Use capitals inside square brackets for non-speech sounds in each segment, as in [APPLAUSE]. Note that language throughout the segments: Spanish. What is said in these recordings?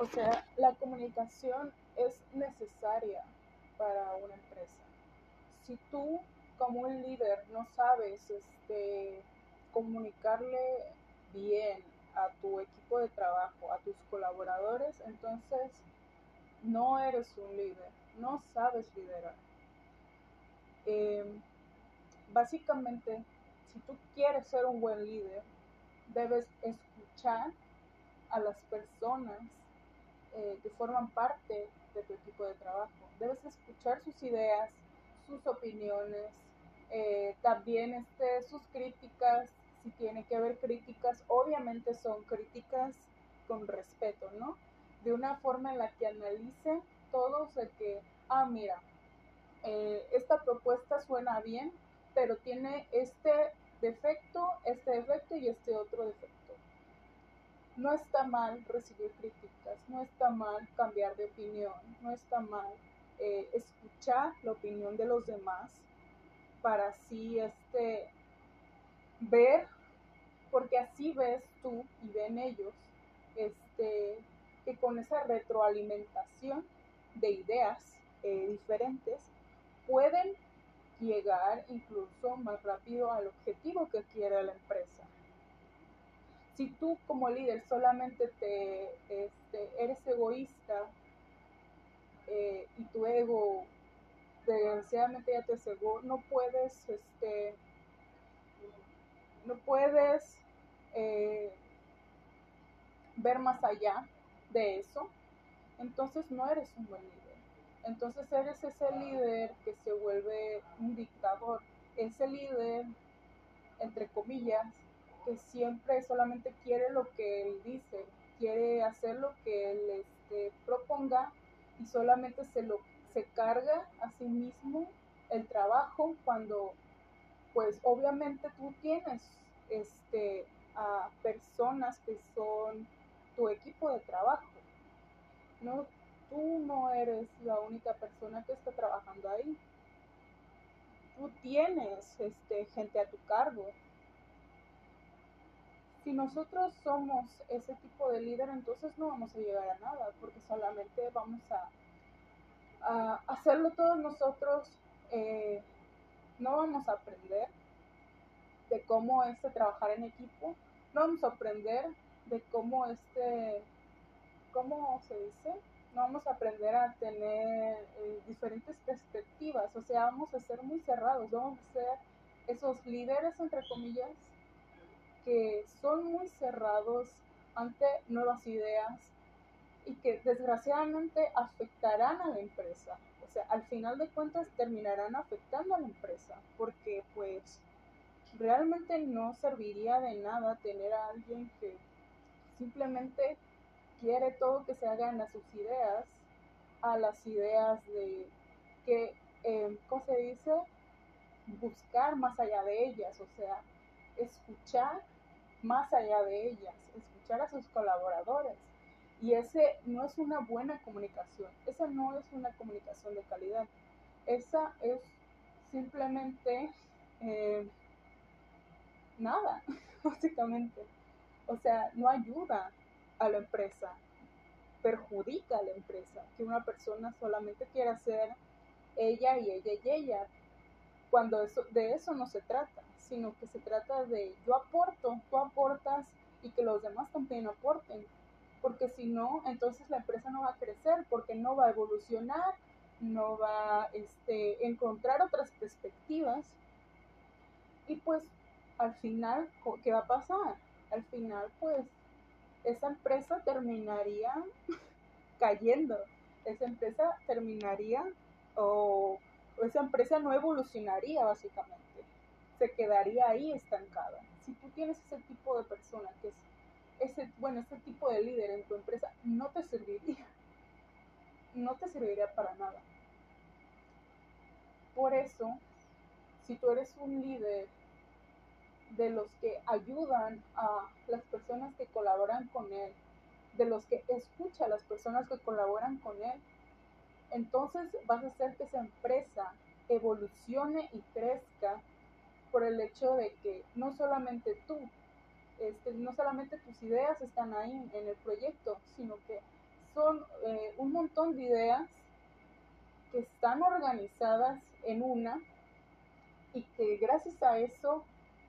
O sea, la comunicación es necesaria para una empresa. Si tú como un líder no sabes este, comunicarle bien a tu equipo de trabajo, a tus colaboradores, entonces no eres un líder, no sabes liderar. Em, básicamente, si tú quieres ser un buen líder, debes escuchar a las personas eh, que forman parte de tu equipo de trabajo. Debes escuchar sus ideas, sus opiniones, eh, también este, sus críticas, si tiene que haber críticas, obviamente son críticas con respeto, ¿no? De una forma en la que analice todo, de que, ah, mira, eh, esta propuesta suena bien, pero tiene este defecto, este defecto y este otro defecto. No está mal recibir críticas, no está mal cambiar de opinión, no está mal eh, escuchar la opinión de los demás para así este, ver, porque así ves tú y ven ellos, este, que con esa retroalimentación de ideas eh, diferentes pueden llegar incluso más rápido al objetivo que quiere la empresa. Si tú como líder solamente te este, eres egoísta eh, y tu ego desgraciadamente ya te cegó, no puedes, este, no puedes eh, ver más allá de eso, entonces no eres un buen líder. Entonces eres ese líder que se vuelve un dictador, ese líder, entre comillas, que siempre solamente quiere lo que él dice, quiere hacer lo que él este, proponga y solamente se lo se carga a sí mismo el trabajo cuando pues obviamente tú tienes este a personas que son tu equipo de trabajo. No, tú no eres la única persona que está trabajando ahí. Tú tienes este, gente a tu cargo. Si nosotros somos ese tipo de líder, entonces no vamos a llegar a nada, porque solamente vamos a hacerlo todos nosotros, eh, no vamos a aprender de cómo es trabajar en equipo, no vamos a aprender de cómo este, ¿cómo se dice? No vamos a aprender a tener eh, diferentes perspectivas, o sea, vamos a ser muy cerrados, vamos a ser esos líderes, entre comillas, que son muy cerrados ante nuevas ideas, y que desgraciadamente afectarán a la empresa. O sea, al final de cuentas terminarán afectando a la empresa porque pues realmente no serviría de nada tener a alguien que simplemente quiere todo que se hagan a sus ideas, a las ideas de que, eh, ¿cómo se dice? Buscar más allá de ellas, o sea, escuchar más allá de ellas, escuchar a sus colaboradores. Y ese no es una buena comunicación, esa no es una comunicación de calidad, esa es simplemente eh, nada, [LAUGHS] básicamente. O sea, no ayuda a la empresa, perjudica a la empresa, que una persona solamente quiera ser ella y ella y ella, cuando eso, de eso no se trata, sino que se trata de yo aporto, tú aportas y que los demás también aporten porque si no, entonces la empresa no va a crecer, porque no va a evolucionar, no va a este, encontrar otras perspectivas. Y pues al final, ¿qué va a pasar? Al final, pues esa empresa terminaría [LAUGHS] cayendo, esa empresa terminaría o esa empresa no evolucionaría básicamente, se quedaría ahí estancada. Si tú tienes ese tipo de persona que es ese, bueno, ese tipo de líder en tu empresa no te serviría. No te serviría para nada. Por eso, si tú eres un líder de los que ayudan a las personas que colaboran con él, de los que escucha a las personas que colaboran con él, entonces vas a hacer que esa empresa evolucione y crezca por el hecho de que no solamente tú, este, no solamente tus ideas están ahí en el proyecto, sino que son eh, un montón de ideas que están organizadas en una y que gracias a eso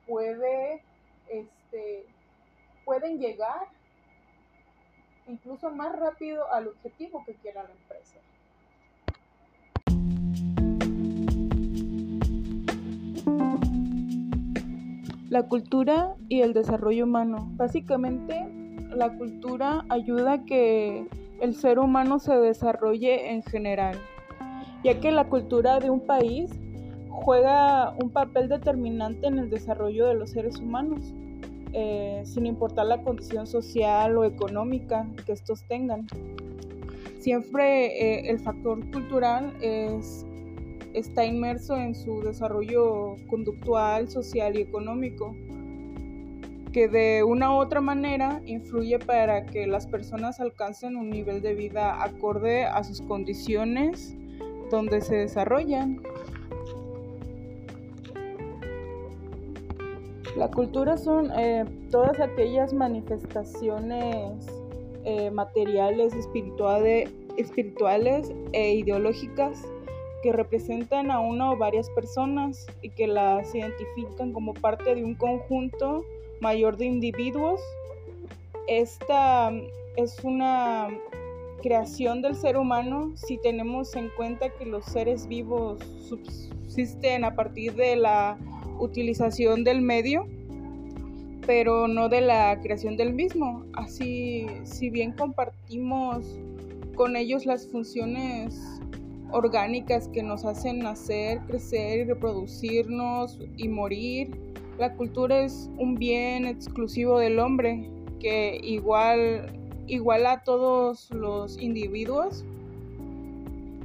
puede, este, pueden llegar incluso más rápido al objetivo que quiera la empresa. La cultura y el desarrollo humano. Básicamente, la cultura ayuda a que el ser humano se desarrolle en general, ya que la cultura de un país juega un papel determinante en el desarrollo de los seres humanos, eh, sin importar la condición social o económica que estos tengan. Siempre eh, el factor cultural es está inmerso en su desarrollo conductual, social y económico, que de una u otra manera influye para que las personas alcancen un nivel de vida acorde a sus condiciones donde se desarrollan. La cultura son eh, todas aquellas manifestaciones eh, materiales, espirituales, espirituales e ideológicas que representan a una o varias personas y que las identifican como parte de un conjunto mayor de individuos. Esta es una creación del ser humano si tenemos en cuenta que los seres vivos subsisten a partir de la utilización del medio, pero no de la creación del mismo. Así, si bien compartimos con ellos las funciones orgánicas que nos hacen nacer, crecer y reproducirnos y morir. La cultura es un bien exclusivo del hombre que igual iguala a todos los individuos,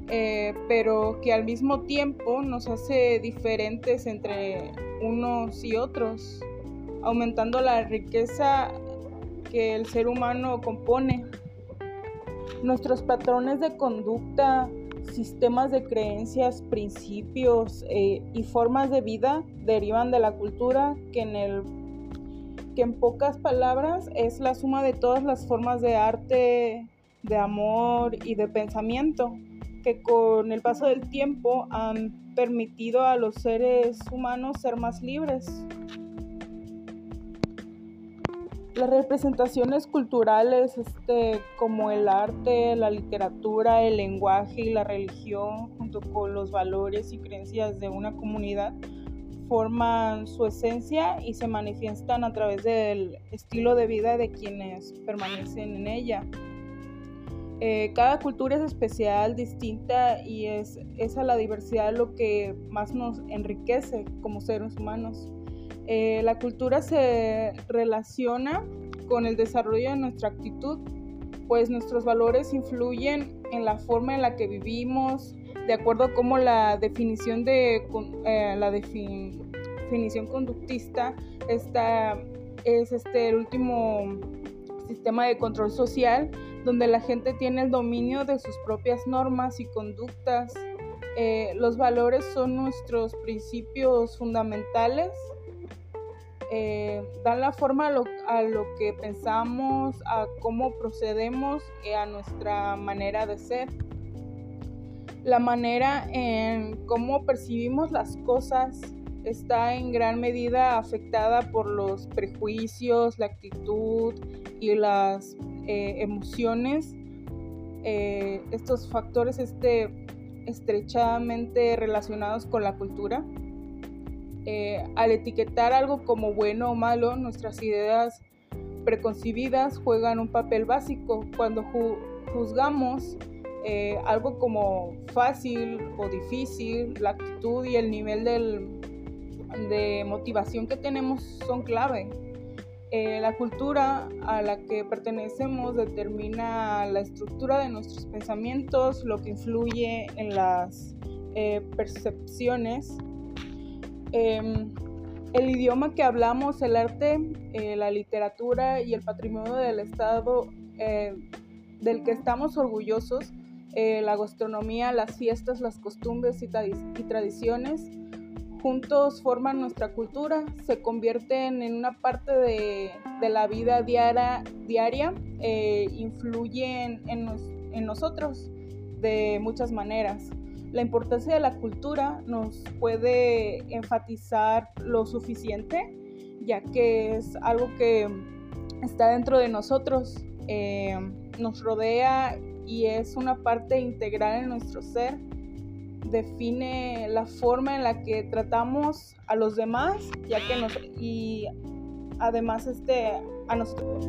eh, pero que al mismo tiempo nos hace diferentes entre unos y otros, aumentando la riqueza que el ser humano compone. Nuestros patrones de conducta sistemas de creencias, principios eh, y formas de vida derivan de la cultura que en, el, que en pocas palabras es la suma de todas las formas de arte, de amor y de pensamiento que con el paso del tiempo han permitido a los seres humanos ser más libres. Las representaciones culturales, este, como el arte, la literatura, el lenguaje y la religión, junto con los valores y creencias de una comunidad, forman su esencia y se manifiestan a través del estilo de vida de quienes permanecen en ella. Eh, cada cultura es especial, distinta y es, es a la diversidad lo que más nos enriquece como seres humanos. Eh, la cultura se relaciona con el desarrollo de nuestra actitud, pues nuestros valores influyen en la forma en la que vivimos, de acuerdo a cómo la definición de eh, la definición conductista está, es este el último sistema de control social donde la gente tiene el dominio de sus propias normas y conductas. Eh, los valores son nuestros principios fundamentales eh, dan la forma a lo, que pensamos, a cómo procedemos y a nuestra manera de ser. La manera en cómo percibimos las cosas está en gran medida afectada por los prejuicios, la actitud y las eh, emociones. Eh, estos factores este, estrechamente relacionados con la cultura. Eh, al etiquetar algo como bueno o malo, nuestras ideas preconcebidas juegan un papel básico. Cuando juzgamos eh, algo como fácil o difícil, la actitud y el nivel de motivación que tenemos son clave. Eh, la cultura a la que pertenecemos determina la estructura de nuestros pensamientos, lo que influye en las percepciones Em, el idioma que hablamos, el arte, eh, la literatura y el patrimonio del Estado eh, del que estamos orgullosos, eh, la gastronomía, las fiestas, las costumbres y, tradiciones, juntos forman nuestra cultura, se convierten en una parte de, la vida diaria, eh, influyen en, en nosotros de muchas maneras. La importancia de la cultura nos puede enfatizar lo suficiente, ya que es algo que está dentro de nosotros, eh, nos rodea y es una parte integral en nuestro ser. Define la forma en la que tratamos a los demás, ya que nos y además este a nosotros.